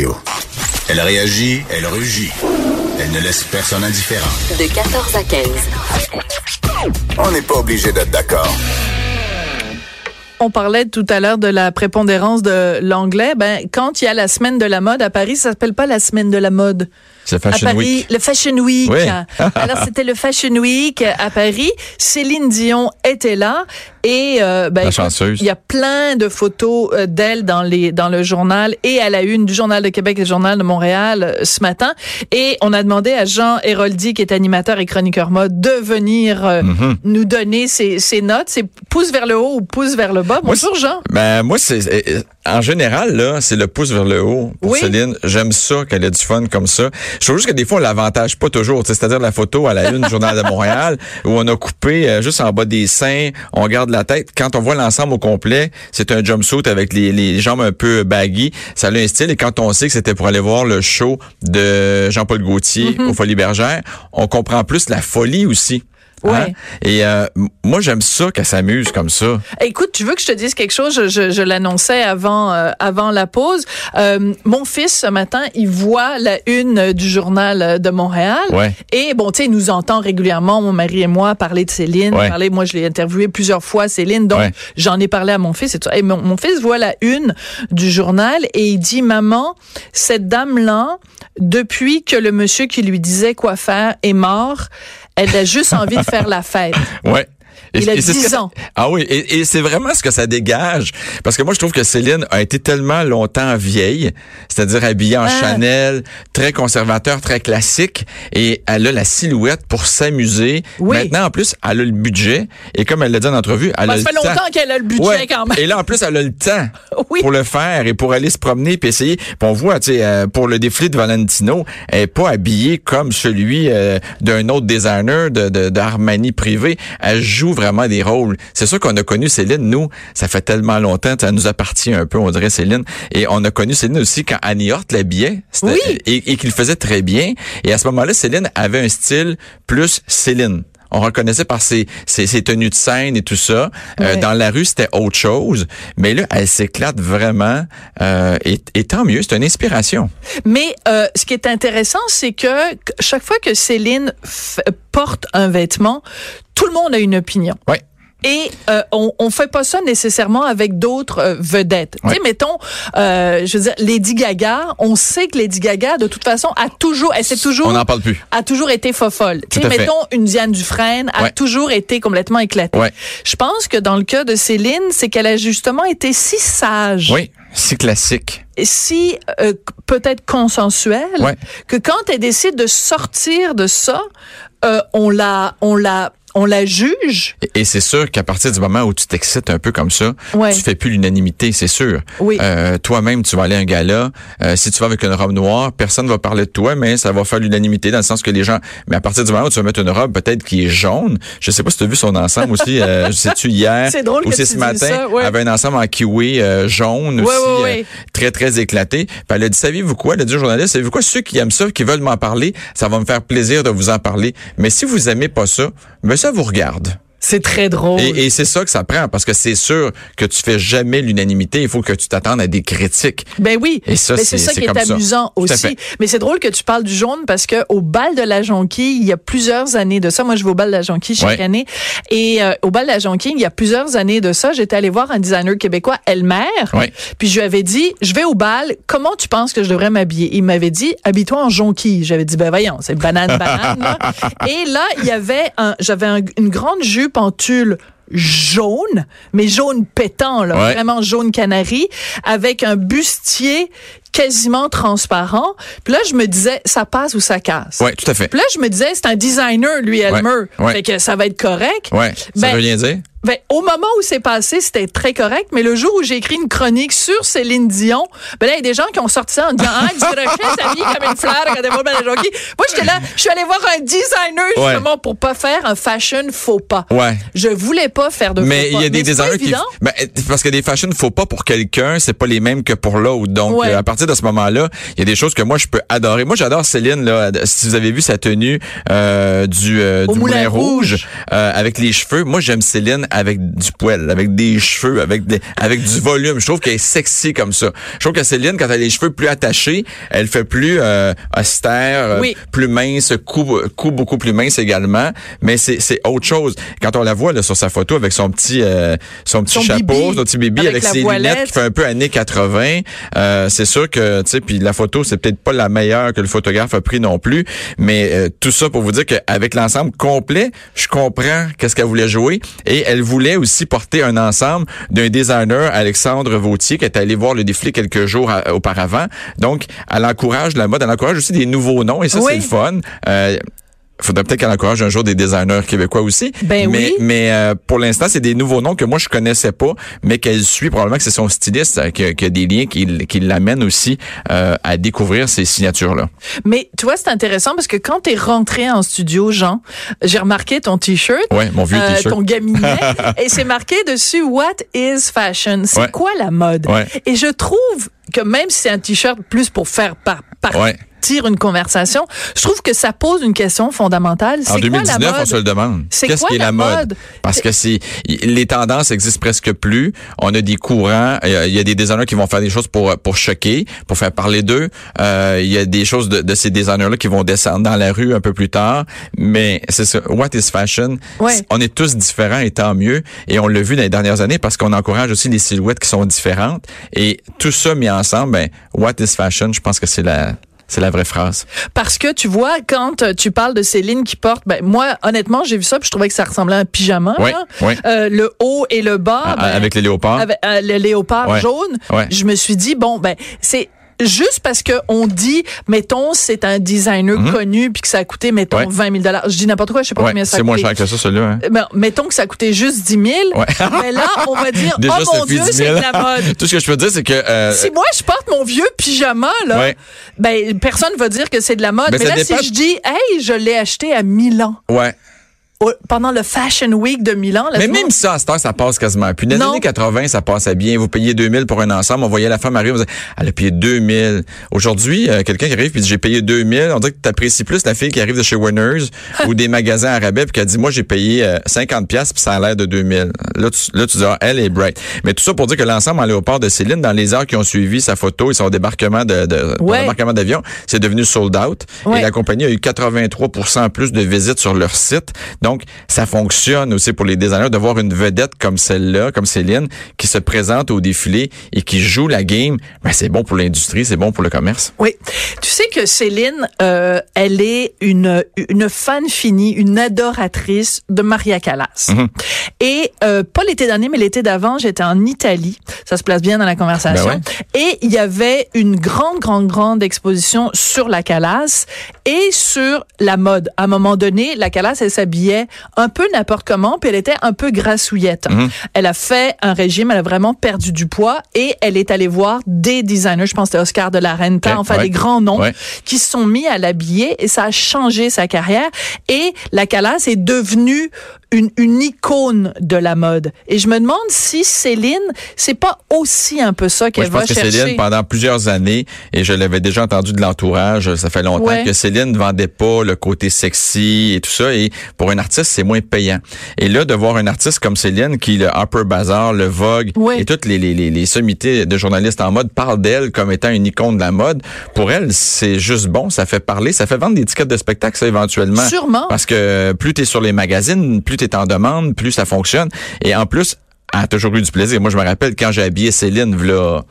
Radio. Elle réagit, elle rugit. Elle ne laisse personne indifférent. De 14 à 15. On n'est pas obligé d'être d'accord. On parlait tout à l'heure de la prépondérance de l'anglais. Ben, quand il y a la semaine de la mode à Paris, ça s'appelle pas la semaine de la mode. C'est Fashion à Paris, Week. le Fashion Week. Oui. Alors c'était le Fashion Week à Paris. Céline Dion était là et euh, ben, La écoute, chanceuse. il y a plein de photos euh, d'elle dans les dans le journal et à la une du journal de Québec et du journal de Montréal euh, ce matin. Et on a demandé à Jean Héroldi, qui est animateur et chroniqueur mode, de venir euh, Mhm. nous donner ses, ses notes. C'est pouce vers le haut ou pouce vers le bas. Moi, Bonjour Jean. Ben moi c'est en général là, c'est le pouce vers le haut pour Oui. Céline. J'aime ça qu'elle ait du fun comme ça. Je trouve juste que des fois on l'avantage pas toujours, c'est-à-dire la photo à la une du journal de Montréal où on a coupé euh, juste en bas des seins, on garde la tête. Quand on voit l'ensemble au complet, c'est un jumpsuit avec les, les jambes un peu baggy, ça a un style et quand on sait que c'était pour aller voir le show de Jean-Paul Gaultier Mhm. au Folie Bergère, on comprend plus la folie aussi. Hein? Ouais. Et euh, moi j'aime ça qu'elle s'amuse comme ça. Écoute, tu veux que je te dise quelque chose? Je, je, je l'annonçais avant, euh, avant la pause. Euh, mon fils, ce matin, il voit la une du journal euh, de Montréal. Ouais. Et bon, tu sais, il nous entend régulièrement, mon mari et moi, parler de Céline. Ouais. Parler, moi, je l'ai interviewé plusieurs fois, Céline. Donc, Ouais. j'en ai parlé à mon fils et tout. Et mon, mon fils voit la une du journal et il dit, maman, cette dame-là, depuis que le monsieur qui lui disait quoi faire est mort, elle a juste envie de faire la fête. Et- Il a et c'est ce 10 que ça- ans. Ah oui, et, et c'est vraiment ce que ça dégage. Parce que moi, je trouve que Céline a été tellement longtemps vieille, c'est-à-dire habillée en Ah. Chanel, très conservateur, très classique, et elle a la silhouette pour s'amuser. Oui. Maintenant, en plus, elle a le budget, et comme elle l'a dit en entrevue, elle a ça le fait temps. longtemps qu'elle a le budget Ouais. quand même. Et là, en plus, elle a le temps Oui. pour le faire et pour aller se promener puis essayer. Puis on voit, tu sais, euh, pour le défilé de Valentino, elle est pas habillée comme celui euh, d'un autre designer de, de, d'Armani privé. Elle joue vraiment des rôles. C'est sûr qu'on a connu Céline, nous, ça fait tellement longtemps, ça nous appartient un peu, on dirait Céline. Et on a connu Céline aussi quand Annie Hort l'habillait. Oui. Et, et qu'il faisait très bien. Et à ce moment-là, Céline avait un style plus Céline. On reconnaissait par ses, ses, ses tenues de scène et tout ça. Euh, dans la rue, c'était autre chose. Mais là, elle s'éclate vraiment. Euh, et, et tant mieux, c'est une inspiration. Mais euh, ce qui est intéressant, c'est que que chaque fois que Céline porte un vêtement, tout le monde a une opinion. Ouais. Et euh, on, on fait pas ça nécessairement avec d'autres euh, vedettes. Tu sais, Ouais. mettons, euh, je veux dire, Lady Gaga, on sait que Lady Gaga, de toute façon, a toujours, elle s'est toujours, On n'en parle plus. a toujours été fofolle. Tu sais, mettons, une Diane Dufresne a Ouais. toujours été complètement éclatée. Ouais. Je pense que dans le cas de Céline, c'est qu'elle a justement été si sage. Oui, c'est classique. si euh, peut-être consensuelle Ouais. que quand elle décide de sortir de ça, euh, on la on la on la juge. Et, c'est sûr qu'à partir du moment où tu t'excites un peu comme ça, Ouais. tu fais plus l'unanimité, c'est sûr. Oui. Euh, Toi-même, tu vas aller à un gala. euh, si tu vas avec une robe noire, personne va parler de toi, mais ça va faire l'unanimité dans le sens que les gens. Mais à partir du moment où tu vas mettre une robe peut-être qui est jaune, je sais pas si tu as vu son ensemble aussi. Euh, Sais-tu hier drôle ou c'est ce matin, ça, ouais. elle avait un ensemble en kiwi euh, jaune Ouais, aussi, euh, très très éclaté. Puis elle a dit savez-vous quoi? Elle a dit au journaliste savez-vous quoi? Ceux qui aiment ça, qui veulent m'en parler, ça va me faire plaisir de vous en parler. Mais si vous aimez pas ça, ben ça vous regarde. C'est très drôle. Et, et c'est ça que ça prend, parce que c'est sûr que tu fais jamais l'unanimité. Il faut que tu t'attendes à des critiques. Ben oui. Et ça, c'est- ça qui est amusant aussi. Mais c'est drôle que tu parles du jaune parce que au bal de la Jonquille, il y a plusieurs années de ça. Moi, je vais au bal de la Jonquille chaque Ouais. année. Et euh, au bal de la Jonquille, il y a plusieurs années de ça, j'étais allée voir un designer québécois, Elmer. Ouais. Puis je lui avais dit, je vais au bal, comment tu penses que je devrais m'habiller? Il m'avait dit, habille-toi en jonquille. J'avais dit, ben voyons, c'est banane, banane. là. Et là, il y avait un, j'avais un- une grande jupe en tulle jaune, mais jaune pétant, là, Ouais. vraiment jaune canari, avec un bustier quasiment transparent. Puis là, je me disais, ça passe ou ça casse? Ouais, tout à fait. Puis là, je me disais, c'est un designer, lui, Elmer. ouais. Fait que ça va être correct. Ouais, ça Ben, veut rien dire? Ben, au moment où c'est passé, c'était très correct, mais le jour où j'ai écrit une chronique sur Céline Dion, ben là, il y a des gens qui ont sorti ça en disant, ah, du crochet, sa vie comme une fleur, quand elle va jonquille. Moi, j'étais là, je suis allée voir un designer, Ouais. justement, pour pas faire un fashion faux pas. Ouais. Je voulais pas faire de Mais faux pas. il y a des designers qui ben, parce que des fashions faut pas pour quelqu'un, c'est pas les mêmes que pour l'autre. Donc Ouais. euh, à partir de ce moment-là, il y a des choses que moi je peux adorer. Moi j'adore Céline là, si vous avez vu sa tenue euh, du, euh, du Moulin Moulin, Rouge, Rouge. euh, avec les cheveux, moi j'aime Céline avec du poil, avec des cheveux, avec des, avec du volume. Je trouve qu'elle est sexy comme ça. Je trouve que Céline, quand elle a les cheveux plus attachés, elle fait plus euh, austère, euh, Oui. plus mince, cou, cou beaucoup plus mince également. Mais c'est, c'est autre chose. Quand on la voit là, sur sa photo avec son petit, euh, son petit Son chapeau, bibi, son petit bibi avec ses voilette. lunettes qui fait un peu années 80, euh, c'est sûr que, tu sais, puis la photo, c'est peut-être pas la meilleure que le photographe a pris non plus, mais euh, tout ça pour vous dire qu'avec l'ensemble complet, je comprends qu'est-ce qu'elle voulait jouer et elle voulait aussi porter un ensemble d'un designer, Alexandre Vautier, qui est allé voir le défilé quelques jours auparavant. Donc, elle encourage la mode, elle encourage aussi des nouveaux noms et ça, Oui. c'est le fun. Euh, faudrait peut-être qu'elle encourage un jour des designers québécois aussi. Ben mais, oui. Mais euh, pour l'instant, c'est des nouveaux noms que moi je connaissais pas, mais qu'elle suit probablement que c'est son styliste euh, qui, a- qui a des liens qui, qui l'amènent aussi euh, à découvrir ces signatures-là. Mais tu vois, c'est intéressant parce que quand tu es rentré en studio, Jean, j'ai remarqué ton T-shirt. Ouais, mon vieux euh, t-shirt. ton gaminet et c'est marqué dessus What is fashion? C'est Ouais. quoi la mode? Ouais. Et je trouve que même si c'est un t-shirt plus pour faire par, partir Ouais. Une conversation, je trouve que ça pose une question fondamentale. En C'est quoi la 2019, on mode? se le demande. C'est Qu'est-ce quoi qui est la mode? mode? Parce que c'est les tendances existent presque plus. On a des courants. euh, Il y a des designers qui vont faire des choses pour pour choquer, pour faire parler d'eux. Euh, il y a des choses de, de ces designers-là qui vont descendre dans la rue un peu plus tard. Mais c'est ça. What is fashion? Ouais. On est tous différents et tant mieux. Et on l'a vu dans les dernières années parce qu'on encourage aussi les silhouettes qui sont différentes. Et tout ça mis ensemble, ben, what is fashion? Je pense que c'est la c'est la vraie phrase. Parce que tu vois, quand euh, tu parles de Céline qui porte, ben moi, honnêtement, j'ai vu ça, puis je trouvais que ça ressemblait à un pyjama. Là. Euh, le haut et le bas. Ah, ben, avec les léopards. avec euh, le léopard jaune, je me suis dit bon ben c'est juste parce que on dit mettons c'est un designer connu puis que ça a coûté mettons Mhm. Ouais. 20 000 dollars. Je dis n'importe quoi, je sais pas Ouais, combien ça a c'est moins cher que ça, celui-là. hein. Ben, mettons que ça a coûté juste 10 000. Ouais. Mais là, on va dire, Déjà, oh mon Dieu, 10 c'est 000. de la mode. Tout ce que je peux dire, c'est que... euh, Si moi, je porte mon vieux pyjama, là, Ouais. ben, personne va dire que c'est de la mode. Ben, Mais là, dépend. si je dis, hey, je l'ai acheté à Milan, ouais. Pendant le Fashion Week de Milan, là, Mais même monde- ça, à cette heure, ça passe quasiment plus. Dans les années 80, ça passait bien. Vous payez 2000 pour un ensemble. On voyait la femme arriver, on disait, elle a payé 2000. Aujourd'hui, euh, quelqu'un qui arrive puis dit, j'ai payé 2000. On dirait que tu apprécies plus la fille qui arrive de chez Winners ou des magasins à rabais puis qui a dit, moi, j'ai payé euh, 50 pièces puis ça a l'air de 2000. Là, tu, là, tu dis, ah, elle est bright. Mais tout ça pour dire que l'ensemble en léopard de Céline, dans les heures qui ont suivi sa photo et son débarquement de, de Ouais. débarquement d'avion, c'est devenu sold out. Ouais. Et la compagnie a eu 83% plus de visites sur leur site. Donc, ça fonctionne aussi pour les designers de voir une vedette comme celle-là, comme Céline, qui se présente au défilé et qui joue la game. Ben, c'est bon pour l'industrie, c'est bon pour le commerce. Oui. Tu sais que Céline, euh, elle est une, une fan finie, une adoratrice de Maria Callas. Mhm. Et euh, pas l'été dernier, mais l'été d'avant, j'étais en Italie. Ça se place bien dans la conversation. Ben Et il y avait une grande, grande, grande exposition sur la Callas et sur la mode. À un moment donné, la Callas, elle s'habillait un peu n'importe comment, puis elle était un peu grassouillette. Mhm. Elle a fait un régime, elle a vraiment perdu du poids et elle est allée voir des designers, je pense que c'était Oscar de la Renta, enfin ouais. des grands noms Ouais. qui se sont mis à l'habiller et ça a changé sa carrière et la Calas est devenue une, une icône de la mode. Et je me demande si Céline, c'est pas aussi un peu ça qu'elle je pense va que chercher. Céline, pendant plusieurs années, et je l'avais déjà entendu de l'entourage, ça fait longtemps Ouais. que Céline ne vendait pas le côté sexy et tout ça. Et pour un artiste, c'est moins payant. Et là, de voir un artiste comme Céline, qui le Harper Bazaar, le Vogue, Ouais. et toutes les, les, les, les sommités de journalistes en mode parlent d'elle comme étant une icône de la mode, pour elle, c'est juste bon. Ça fait parler, ça fait vendre des tickets de spectacle, ça, éventuellement. Sûrement. Parce que plus tu es sur les magazines, plus tu en demande, plus ça fonctionne. Et en plus, elle a toujours eu du plaisir. Moi, je me rappelle quand j'ai habillé Céline, là,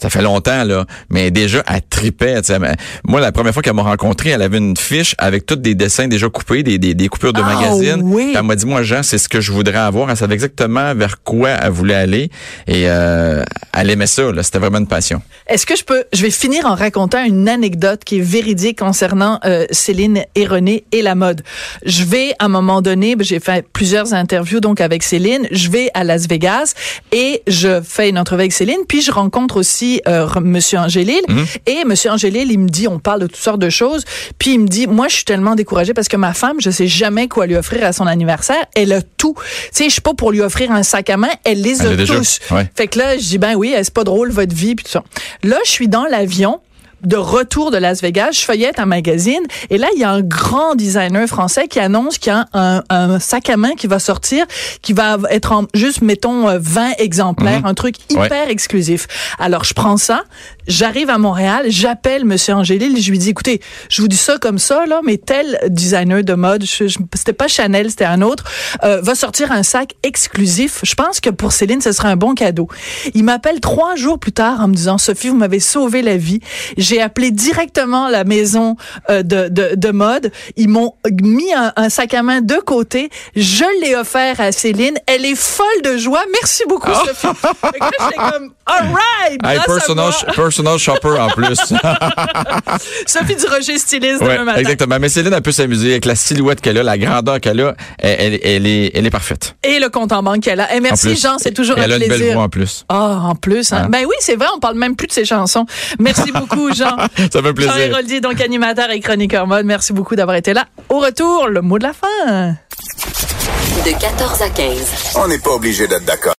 ça fait longtemps, là, mais déjà, elle tripait. Moi, la première fois qu'elle m'a rencontré, elle avait une fiche avec tous des dessins déjà coupés, des, des, des coupures de Ah, magazines. oui. Elle m'a dit, moi, Jean, c'est ce que je voudrais avoir. Elle savait exactement vers quoi elle voulait aller. Et euh, elle aimait ça. là. C'était vraiment une passion. Est-ce que je peux, je vais finir en racontant une anecdote qui est véridique concernant euh, Céline et René et la mode. Je vais à un moment donné, ben, j'ai fait plusieurs interviews donc avec Céline. Je vais à Las Vegas et je fais une entrevue avec Céline, puis je rencontre aussi euh, re- Monsieur Angélil et Monsieur Angélil, il me dit, on parle de toutes sortes de choses, puis il me dit, moi je suis tellement découragée parce que ma femme, je sais jamais quoi lui offrir à son anniversaire. Elle a tout. Tu sais, je suis pas pour lui offrir un sac à main, elle les Elle a tous. Ouais. Fait que là, je dis, ben oui, c'est pas drôle votre vie, puis tout ça. Là, je suis dans l'avion de retour de Las Vegas, je feuillette un magazine et là, il y a un grand designer français qui annonce qu'il y a un, un, sac à main qui va sortir, qui va être en juste, mettons, 20 exemplaires, Mhm. un truc hyper exclusif. Alors, je prends ça, j'arrive à Montréal, j'appelle Monsieur Angélil, je lui dis, écoutez, je vous dis ça comme ça, là, mais tel designer de mode, je- je- c'était pas Chanel, c'était un autre, euh, va sortir un sac exclusif. Je pense que pour Céline, ce serait un bon cadeau. Il m'appelle trois jours plus tard en me disant, Sophie, vous m'avez sauvé la vie. J'ai appelé directement la maison euh, de, de, de mode. Ils m'ont mis un, un sac à main de côté. Je l'ai offert à Céline. Elle est folle de joie. Merci beaucoup, Sophie. Fait que là, j'étais comme, all right! Hey, grâce à personal, shopper en plus. Sophie Durocher, styliste Ouais, demain matin. exactement. Mais Céline, elle peut s'amuser avec la silhouette qu'elle a, la grandeur qu'elle a. Elle, elle, elle est, elle est parfaite. Et le compte en banque qu'elle a. Et En merci. Jean, c'est toujours un elle a une plaisir. belle voix en plus. Ah, en plus. Hein? Hein? Ben oui, c'est vrai, on parle même plus de ses chansons. Merci beaucoup, Jean. Ça fait plaisir. Jean Héroldi, donc animateur et chroniqueur mode. Merci beaucoup d'avoir été là. Au retour, le mot de la fin. De 14 à 15. On n'est pas obligé d'être d'accord.